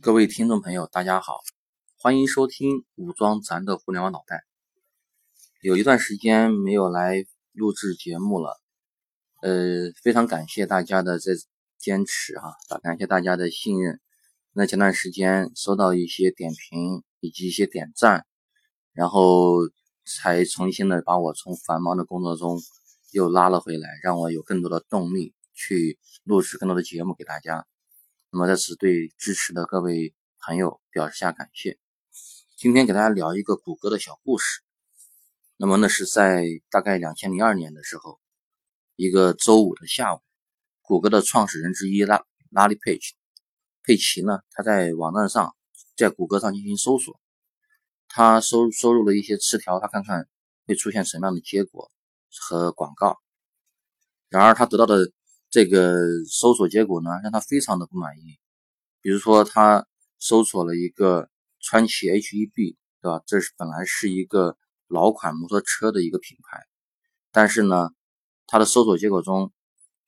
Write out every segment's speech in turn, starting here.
各位听众朋友，大家好，欢迎收听武装咱的互联网脑袋。有一段时间没有来录制节目了，呃，非常感谢大家的这坚持哈，感谢大家的信任。那前段时间收到一些点评以及一些点赞，然后才重新的把我从繁忙的工作中又拉了回来，让我有更多的动力去录制更多的节目给大家。那么在此对支持的各位朋友表示下感谢。今天给大家聊一个谷歌的小故事。那么那是在大概两千零二年的时候，一个周五的下午，谷歌的创始人之一拉拉里佩奇佩奇呢，他在网站上，在谷歌上进行搜索，他收收入了一些词条，他看看会出现什么样的结果和广告。然而他得到的。这个搜索结果呢，让他非常的不满意。比如说，他搜索了一个川崎 H.E.B，对吧？这是本来是一个老款摩托车的一个品牌，但是呢，他的搜索结果中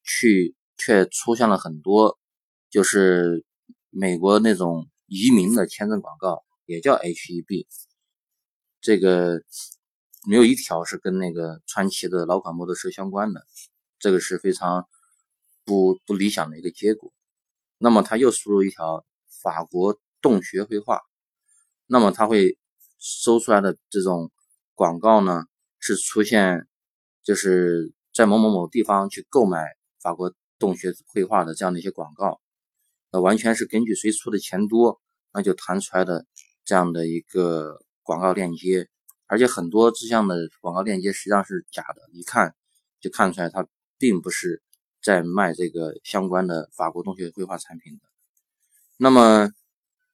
去却出现了很多，就是美国那种移民的签证广告，也叫 H.E.B，这个没有一条是跟那个川崎的老款摩托车相关的，这个是非常。不不理想的一个结果，那么他又输入一条法国洞穴绘画，那么他会搜出来的这种广告呢，是出现就是在某某某地方去购买法国洞穴绘画的这样的一些广告，那完全是根据谁出的钱多，那就弹出来的这样的一个广告链接，而且很多这样的广告链接实际上是假的，一看就看出来它并不是。在卖这个相关的法国洞穴绘画产品的，那么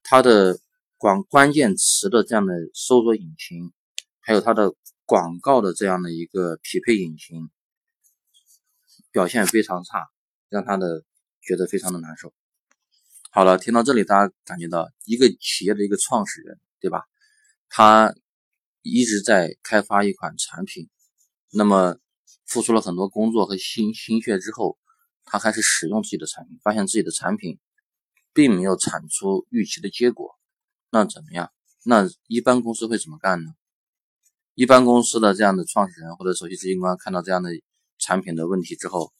它的广关键词的这样的搜索引擎，还有它的广告的这样的一个匹配引擎表现非常差，让他的觉得非常的难受。好了，听到这里，大家感觉到一个企业的一个创始人，对吧？他一直在开发一款产品，那么。付出了很多工作和心心血之后，他开始使用自己的产品，发现自己的产品并没有产出预期的结果，那怎么样？那一般公司会怎么干呢？一般公司的这样的创始人或者首席执行官看到这样的产品的问题之后，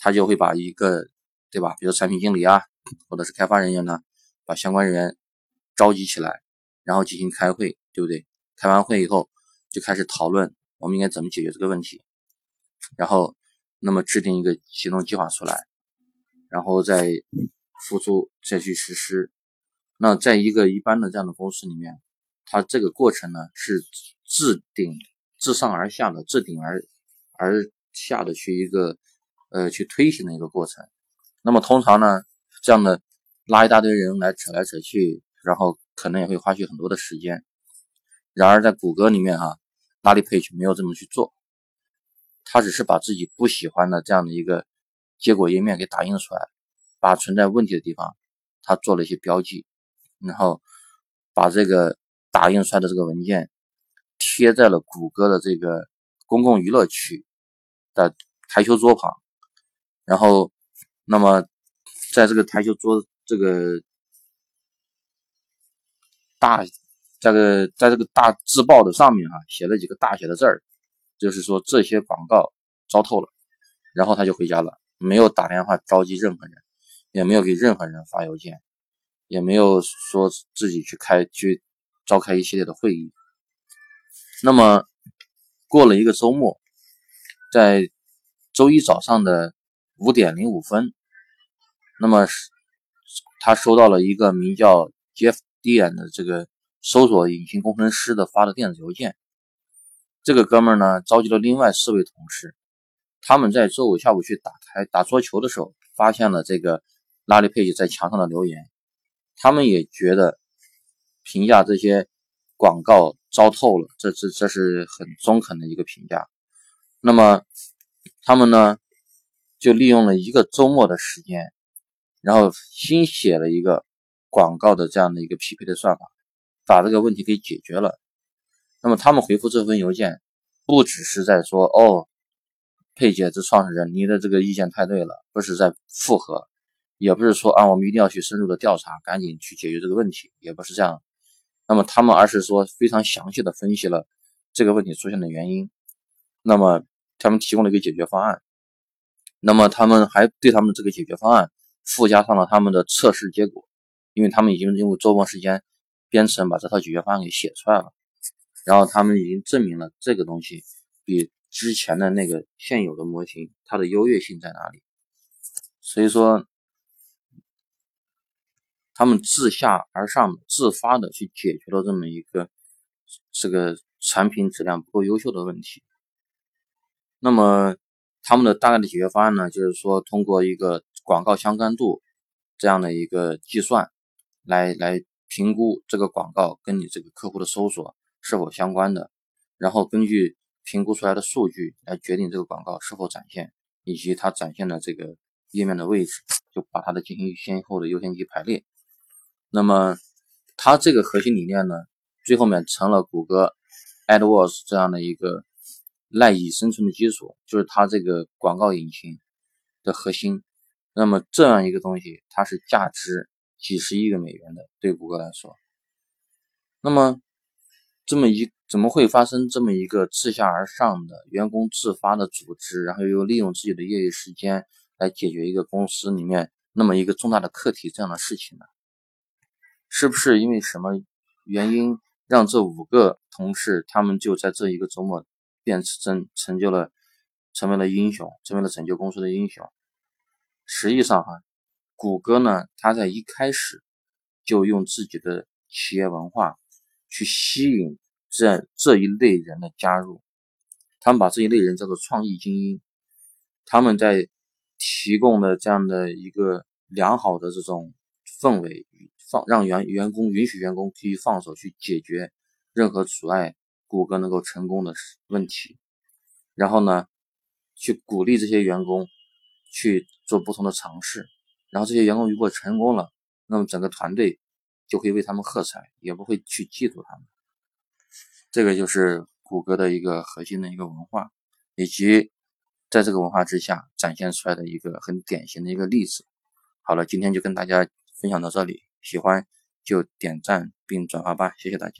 他就会把一个，对吧？比如产品经理啊，或者是开发人员呢，把相关人员召集起来，然后进行开会，对不对？开完会以后，就开始讨论我们应该怎么解决这个问题。然后，那么制定一个行动计划出来，然后再付出再去实施。那在一个一般的这样的公司里面，它这个过程呢是自顶自上而下的，自顶而而下的去一个呃去推行的一个过程。那么通常呢，这样的拉一大堆人来扯来扯去，然后可能也会花去很多的时间。然而在谷歌里面哈，拉力 page 没有这么去做。他只是把自己不喜欢的这样的一个结果页面给打印出来，把存在问题的地方他做了一些标记，然后把这个打印出来的这个文件贴在了谷歌的这个公共娱乐区的台球桌旁，然后那么在这个台球桌这个大这个在这个大字报的上面哈写了几个大写的字儿。就是说这些广告糟透了，然后他就回家了，没有打电话召集任何人，也没有给任何人发邮件，也没有说自己去开去召开一系列的会议。那么过了一个周末，在周一早上的五点零五分，那么他收到了一个名叫 Jeff Dean 的这个搜索引擎工程师的发的电子邮件。这个哥们儿呢，召集了另外四位同事，他们在周五下午去打台打桌球的时候，发现了这个拉里佩奇在墙上的留言，他们也觉得评价这些广告糟透了，这这这是很中肯的一个评价。那么他们呢，就利用了一个周末的时间，然后新写了一个广告的这样的一个匹配的算法，把这个问题给解决了。那么他们回复这份邮件，不只是在说“哦，佩姐，这创始人，你的这个意见太对了”，不是在附和，也不是说啊，我们一定要去深入的调查，赶紧去解决这个问题，也不是这样。那么他们而是说非常详细的分析了这个问题出现的原因，那么他们提供了一个解决方案，那么他们还对他们这个解决方案附加上了他们的测试结果，因为他们已经用周末时间编程把这套解决方案给写出来了，然后他们已经证明了这个东西比之前的那个现有的模型它的优越性在哪里，所以说。他们自下而上、自发的去解决了这么一个这个产品质量不够优秀的问题。那么他们的大概的解决方案呢，就是说通过一个广告相关度这样的一个计算，来来评估这个广告跟你这个客户的搜索是否相关的，然后根据评估出来的数据来决定这个广告是否展现，以及它展现的这个页面的位置，就把它的进行先后的优先级排列。那么，它这个核心理念呢，最后面成了谷歌 AdWords 这样的一个赖以生存的基础，就是它这个广告引擎的核心。那么这样一个东西，它是价值几十亿个美元的，对谷歌来说。那么，这么一怎么会发生这么一个自下而上的员工自发的组织，然后又利用自己的业余时间来解决一个公司里面那么一个重大的课题这样的事情呢？是不是因为什么原因让这五个同事他们就在这一个周末变成成就了成为了英雄，成为了拯救公司的英雄？实际上哈，谷歌呢，它在一开始就用自己的企业文化去吸引这样这一类人的加入，他们把这一类人叫做创意精英，他们在提供的这样的一个良好的这种氛围。放让员员工允许员工可以放手去解决任何阻碍谷歌能够成功的问题，然后呢，去鼓励这些员工去做不同的尝试，然后这些员工如果成功了，那么整个团队就会为他们喝彩，也不会去嫉妒他们。这个就是谷歌的一个核心的一个文化，以及在这个文化之下展现出来的一个很典型的一个例子。好了，今天就跟大家分享到这里。喜欢就点赞并转发吧，谢谢大家。